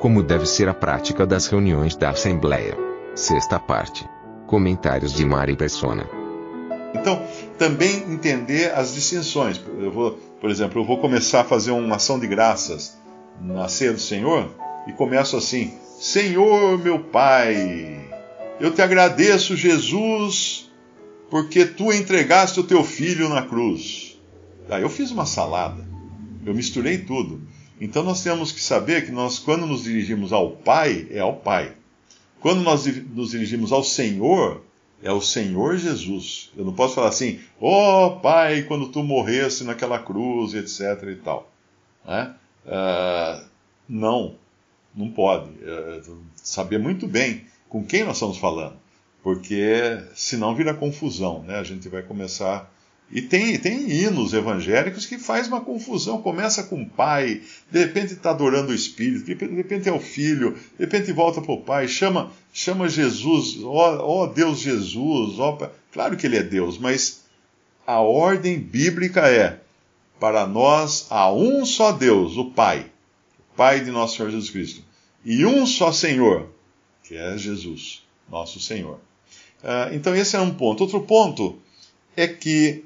Como deve ser a prática das reuniões da Assembleia. Sexta parte. Comentários de Mari Persona. Então, também entender as distinções. Eu vou, por exemplo, eu vou começar a fazer uma ação de graças na ceia do Senhor e começo assim: Senhor, meu Pai, eu te agradeço, Jesus, porque tu entregaste o teu filho na cruz. Aí eu fiz uma salada, eu misturei tudo. Então nós temos que saber que nós, quando nos dirigimos ao Pai, é ao Pai. Quando nós nos dirigimos ao Senhor, é o Senhor Jesus. Eu não posso falar assim, ó oh, Pai, quando tu morresse naquela cruz, etc. e tal. Né? Uh, não, não pode. Uh, saber muito bem com quem nós estamos falando, porque senão vira confusão, né? A gente vai começar e tem, tem hinos evangélicos que faz uma confusão. Começa com o pai, de repente está adorando o Espírito, de repente é o filho, de repente volta para o pai, chama, chama Jesus, ó, ó Deus Jesus, ó, claro que ele é Deus, mas a ordem bíblica é: para nós há um só Deus, o Pai, o Pai de nosso Senhor Jesus Cristo, e um só Senhor, que é Jesus, nosso Senhor. Uh, então, esse é um ponto. Outro ponto é que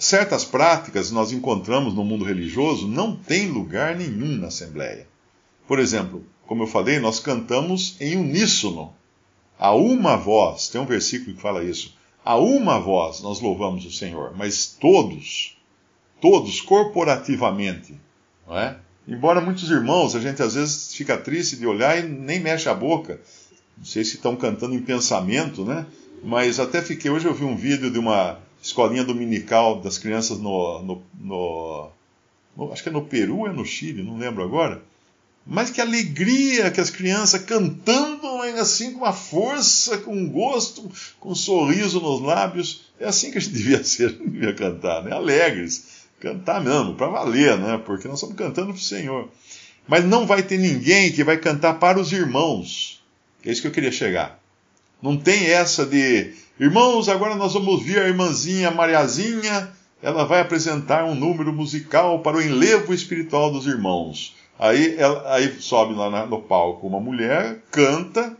certas práticas nós encontramos no mundo religioso não tem lugar nenhum na Assembleia. Por exemplo, como eu falei, nós cantamos em uníssono, a uma voz, tem um versículo que fala isso, a uma voz nós louvamos o Senhor, mas todos, todos corporativamente, não é? Embora muitos irmãos, a gente às vezes fica triste de olhar e nem mexe a boca. Não sei se estão cantando em pensamento, né? Mas até fiquei, hoje eu vi um vídeo de uma escolinha dominical das crianças no, no, no, no, acho que é no Peru ou é no Chile, não lembro agora. Mas que alegria que as crianças cantando assim com uma força, com um gosto, com um sorriso nos lábios. É assim que a gente devia ser, devia cantar, né? Alegres. Cantar mesmo, para valer, né? Porque nós estamos cantando para o Senhor. Mas não vai ter ninguém que vai cantar para os irmãos. É isso que eu queria chegar. Não tem essa de Irmãos, agora nós vamos ouvir a irmãzinha Mariazinha. Ela vai apresentar um número musical para o enlevo espiritual dos irmãos. Aí, ela, aí sobe lá no palco uma mulher, canta,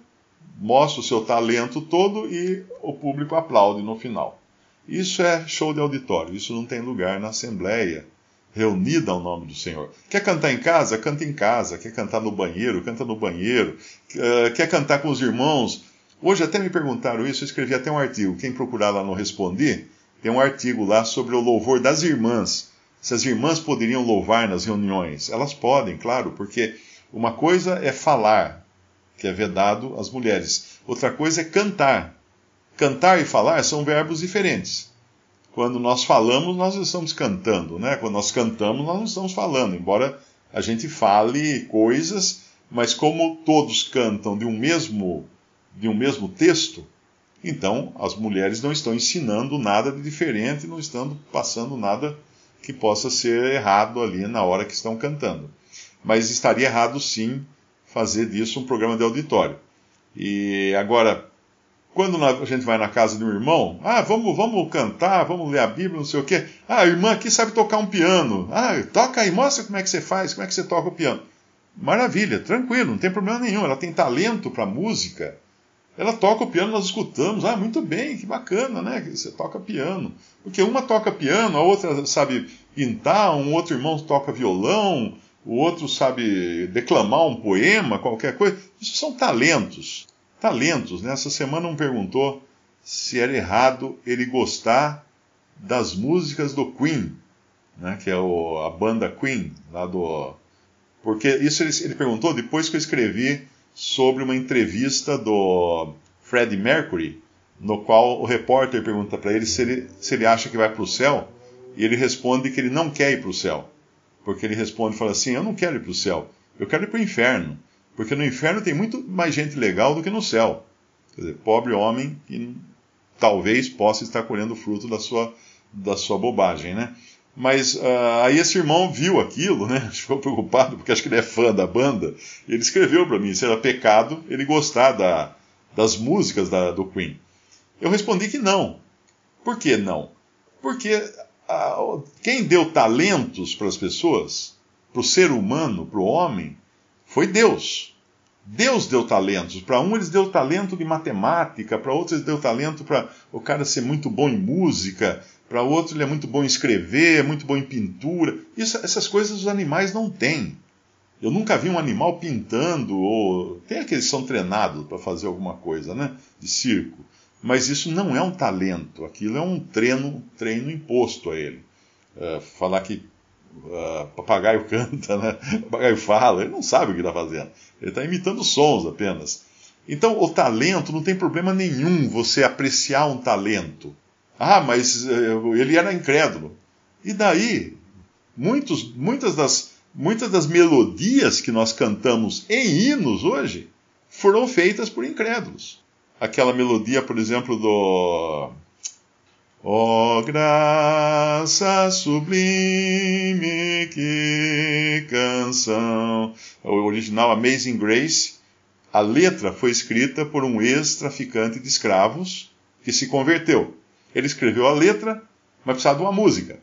mostra o seu talento todo e o público aplaude no final. Isso é show de auditório, isso não tem lugar na Assembleia reunida ao nome do Senhor. Quer cantar em casa? Canta em casa. Quer cantar no banheiro? Canta no banheiro. Quer cantar com os irmãos? Hoje até me perguntaram isso, eu escrevi até um artigo. Quem procurar lá no Respondi, tem um artigo lá sobre o louvor das irmãs. Se as irmãs poderiam louvar nas reuniões. Elas podem, claro, porque uma coisa é falar, que é vedado às mulheres. Outra coisa é cantar. Cantar e falar são verbos diferentes. Quando nós falamos, nós estamos cantando, né? Quando nós cantamos, nós não estamos falando, embora a gente fale coisas, mas como todos cantam de um mesmo de um mesmo texto, então as mulheres não estão ensinando nada de diferente, não estão passando nada que possa ser errado ali na hora que estão cantando. Mas estaria errado sim fazer disso um programa de auditório. E agora, quando a gente vai na casa de um irmão, ah, vamos, vamos cantar, vamos ler a Bíblia, não sei o quê. Ah, a irmã aqui sabe tocar um piano. Ah, toca aí, mostra como é que você faz, como é que você toca o piano. Maravilha, tranquilo, não tem problema nenhum. Ela tem talento para música ela toca o piano, nós escutamos. Ah, muito bem, que bacana, né? Você toca piano. Porque uma toca piano, a outra sabe pintar, um outro irmão toca violão, o outro sabe declamar um poema, qualquer coisa. Isso são talentos. Talentos, né? Essa semana um perguntou se era errado ele gostar das músicas do Queen, né? Que é o, a banda Queen, lá do. Porque isso ele, ele perguntou depois que eu escrevi sobre uma entrevista do Freddie Mercury, no qual o repórter pergunta para ele se, ele se ele acha que vai para o céu, e ele responde que ele não quer ir para o céu. Porque ele responde e fala assim: Eu não quero ir para o céu, eu quero ir para o inferno. Porque no inferno tem muito mais gente legal do que no céu. Quer dizer, pobre homem que talvez possa estar colhendo o fruto da sua, da sua bobagem, né? Mas uh, aí esse irmão viu aquilo, né? Ficou preocupado, porque acho que ele é fã da banda. Ele escreveu para mim se era pecado ele gostar da, das músicas da, do Queen. Eu respondi que não. Por que não? Porque uh, quem deu talentos para as pessoas, para o ser humano, para o homem, foi Deus. Deus deu talentos. Para um, eles deu talento de matemática, para outros, eles deu talento para o cara ser muito bom em música, para outro, ele é muito bom em escrever, é muito bom em pintura. Isso, essas coisas os animais não têm. Eu nunca vi um animal pintando, ou. Tem aqueles que são treinados para fazer alguma coisa, né? De circo. Mas isso não é um talento, aquilo é um treino, treino imposto a ele. Uh, falar que uh, papagaio canta, né? papagaio fala, ele não sabe o que está fazendo. Ele está imitando sons apenas. Então, o talento, não tem problema nenhum você apreciar um talento. Ah, mas uh, ele era incrédulo. E daí, muitos, muitas, das, muitas das melodias que nós cantamos em hinos hoje foram feitas por incrédulos. Aquela melodia, por exemplo, do oh, graça sublime, que canção. O original Amazing Grace, a letra foi escrita por um ex-traficante de escravos que se converteu. Ele escreveu a letra, mas precisava de uma música.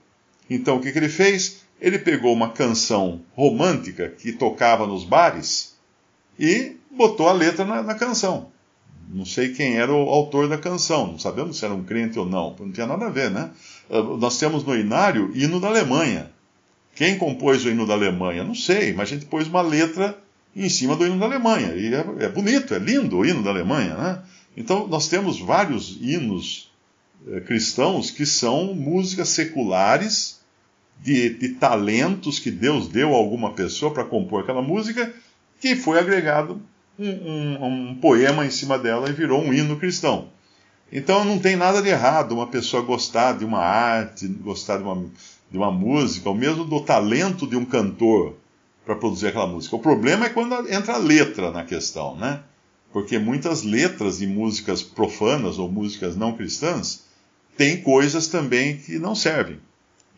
Então o que, que ele fez? Ele pegou uma canção romântica que tocava nos bares e botou a letra na, na canção. Não sei quem era o autor da canção, não sabemos se era um crente ou não, não tinha nada a ver, né? Ah, nós temos no Inário hino da Alemanha. Quem compôs o hino da Alemanha? Não sei, mas a gente pôs uma letra em cima do hino da Alemanha. E é, é bonito, é lindo o hino da Alemanha, né? Então nós temos vários hinos cristãos que são músicas seculares de, de talentos que Deus deu a alguma pessoa para compor aquela música que foi agregado um, um, um poema em cima dela e virou um hino cristão. Então não tem nada de errado uma pessoa gostar de uma arte, gostar de uma, de uma música, ou mesmo do talento de um cantor para produzir aquela música. O problema é quando entra a letra na questão, né? Porque muitas letras de músicas profanas ou músicas não cristãs têm coisas também que não servem.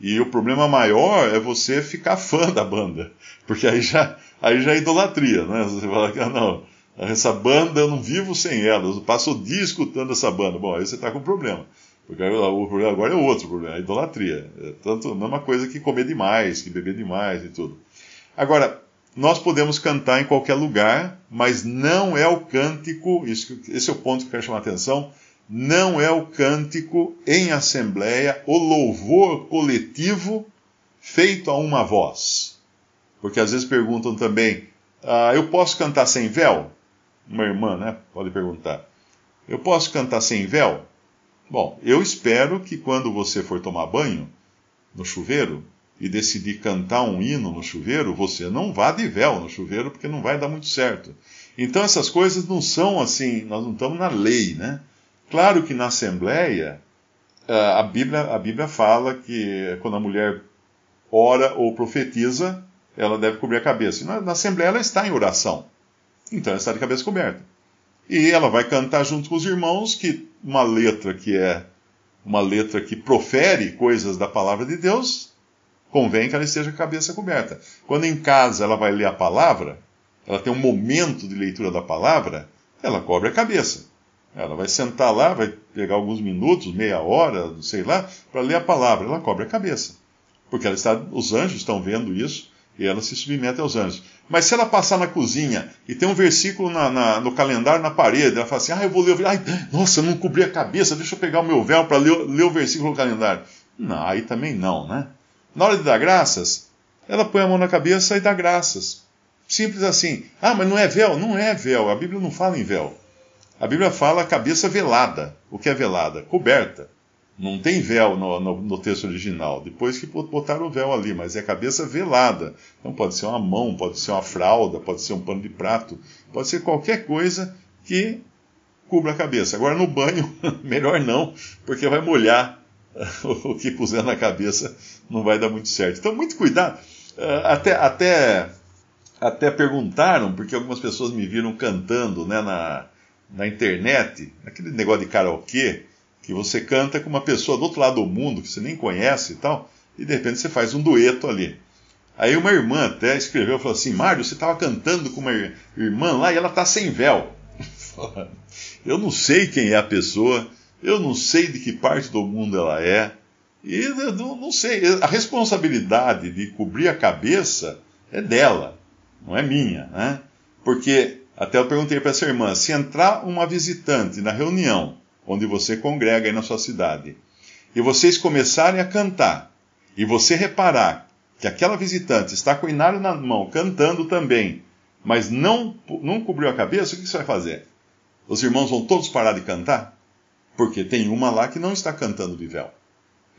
E o problema maior é você ficar fã da banda, porque aí já, aí já é idolatria, né? Você fala que, ah, não, essa banda eu não vivo sem ela, eu passo o dia escutando essa banda. Bom, aí você está com problema. Porque o problema agora é outro problema, é a idolatria. É tanto a mesma coisa que comer demais, que beber demais e tudo. Agora, nós podemos cantar em qualquer lugar, mas não é o cântico, esse é o ponto que eu quero chamar a atenção, não é o cântico em assembleia, o louvor coletivo feito a uma voz. Porque às vezes perguntam também, ah, eu posso cantar sem véu? Uma irmã, né? Pode perguntar. Eu posso cantar sem véu? Bom, eu espero que quando você for tomar banho no chuveiro e decidir cantar um hino no chuveiro, você não vá de véu no chuveiro, porque não vai dar muito certo. Então essas coisas não são assim, nós não estamos na lei, né? Claro que na Assembleia, a Bíblia, a Bíblia fala que quando a mulher ora ou profetiza, ela deve cobrir a cabeça. Na, na Assembleia ela está em oração. Então ela está de cabeça coberta. E ela vai cantar junto com os irmãos que uma letra que é uma letra que profere coisas da palavra de Deus, convém que ela esteja com a cabeça coberta. Quando em casa ela vai ler a palavra, ela tem um momento de leitura da palavra, ela cobre a cabeça. Ela vai sentar lá, vai pegar alguns minutos, meia hora, sei lá, para ler a palavra. Ela cobre a cabeça. Porque ela está, os anjos estão vendo isso e ela se submete aos anjos. Mas se ela passar na cozinha e tem um versículo na, na, no calendário na parede, ela fala assim: ah, eu vou ler nossa, eu não cobri a cabeça, deixa eu pegar o meu véu para ler, ler o versículo no calendário. Não, aí também não, né? Na hora de dar graças, ela põe a mão na cabeça e dá graças. Simples assim. Ah, mas não é véu? Não é véu. A Bíblia não fala em véu. A Bíblia fala cabeça velada. O que é velada? Coberta. Não tem véu no, no, no, texto original. Depois que botaram o véu ali, mas é cabeça velada. Então pode ser uma mão, pode ser uma fralda, pode ser um pano de prato, pode ser qualquer coisa que cubra a cabeça. Agora no banho, melhor não, porque vai molhar o que puser na cabeça, não vai dar muito certo. Então, muito cuidado. Uh, até, até, até perguntaram, porque algumas pessoas me viram cantando né, na, na internet, aquele negócio de karaokê, que você canta com uma pessoa do outro lado do mundo, que você nem conhece e tal, e de repente você faz um dueto ali. Aí uma irmã até escreveu, falou assim, Mário, você estava cantando com uma irmã lá e ela está sem véu. Eu não sei quem é a pessoa, eu não sei de que parte do mundo ela é, e eu não, não sei. A responsabilidade de cobrir a cabeça é dela, não é minha, né? Porque, até eu perguntei para essa irmã, se entrar uma visitante na reunião onde você congrega aí na sua cidade, e vocês começarem a cantar, e você reparar que aquela visitante está com o inário na mão, cantando também, mas não, não cobriu a cabeça, o que você vai fazer? Os irmãos vão todos parar de cantar? Porque tem uma lá que não está cantando véu.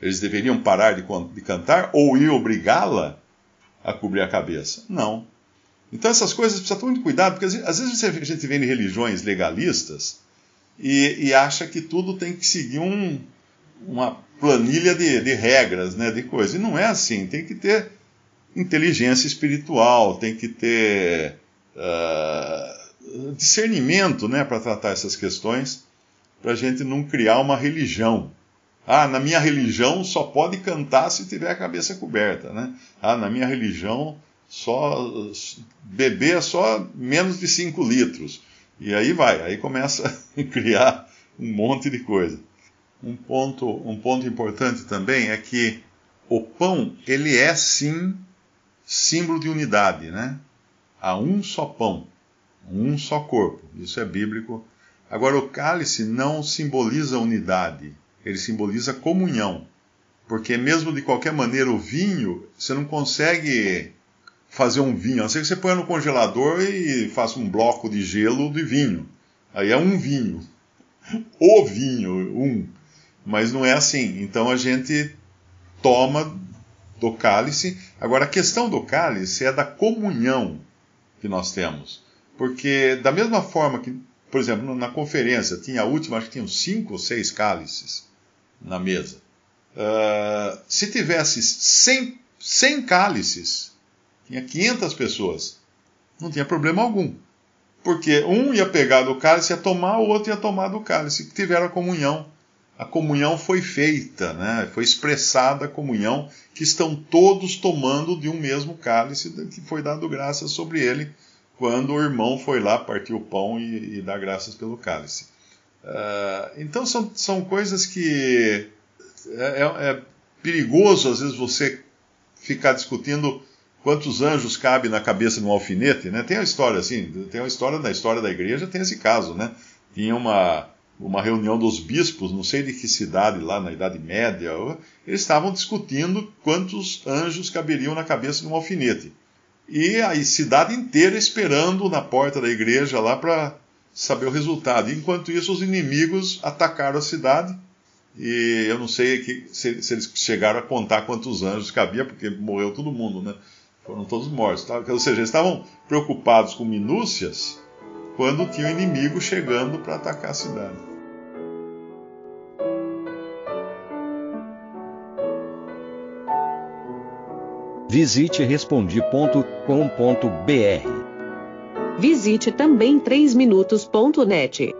Eles deveriam parar de, de cantar ou ir obrigá-la a cobrir a cabeça? Não. Então essas coisas precisa ter muito cuidado, porque às vezes a gente vê em religiões legalistas e, e acha que tudo tem que seguir um, uma planilha de, de regras, né, de coisas. E não é assim. Tem que ter inteligência espiritual, tem que ter uh, discernimento né, para tratar essas questões, para a gente não criar uma religião. Ah, na minha religião só pode cantar se tiver a cabeça coberta, né? Ah, na minha religião só beber é só menos de 5 litros. E aí vai, aí começa a criar um monte de coisa. Um ponto, um ponto importante também é que o pão, ele é sim símbolo de unidade, né? Há um só pão um só corpo. Isso é bíblico. Agora, o cálice não simboliza unidade, ele simboliza comunhão. Porque, mesmo de qualquer maneira, o vinho, você não consegue fazer um vinho, a não ser que você ponha no congelador e faça um bloco de gelo de vinho. Aí é um vinho. O vinho, um. Mas não é assim. Então a gente toma do cálice. Agora, a questão do cálice é da comunhão que nós temos. Porque, da mesma forma que, por exemplo, na conferência, tinha a última, acho que tinham cinco ou seis cálices na mesa. Uh, se tivesse 100, 100 cálices, tinha 500 pessoas, não tinha problema algum. Porque um ia pegar do cálice, ia tomar, o outro ia tomar do cálice, que tiveram a comunhão. A comunhão foi feita, né? foi expressada a comunhão, que estão todos tomando de um mesmo cálice, que foi dado graça sobre ele quando o irmão foi lá partir o pão e, e dar graças pelo cálice. Uh, então são, são coisas que é, é, é, perigoso às vezes você ficar discutindo quantos anjos cabe na cabeça de um alfinete, né? Tem uma história assim, tem uma história na história da igreja tem esse caso, né? Tinha uma uma reunião dos bispos, não sei de que cidade lá na Idade Média, eles estavam discutindo quantos anjos caberiam na cabeça de um alfinete e a cidade inteira esperando na porta da igreja lá para saber o resultado. Enquanto isso, os inimigos atacaram a cidade. E eu não sei que, se, se, eles chegaram a contar quantos anjos cabia, porque morreu todo mundo, né? Foram todos mortos. Tá? Ou seja, eles estavam preocupados com minúcias quando tinha o um inimigo chegando para atacar a cidade. Visite respondi.com.br. Visite também 3minutos.net.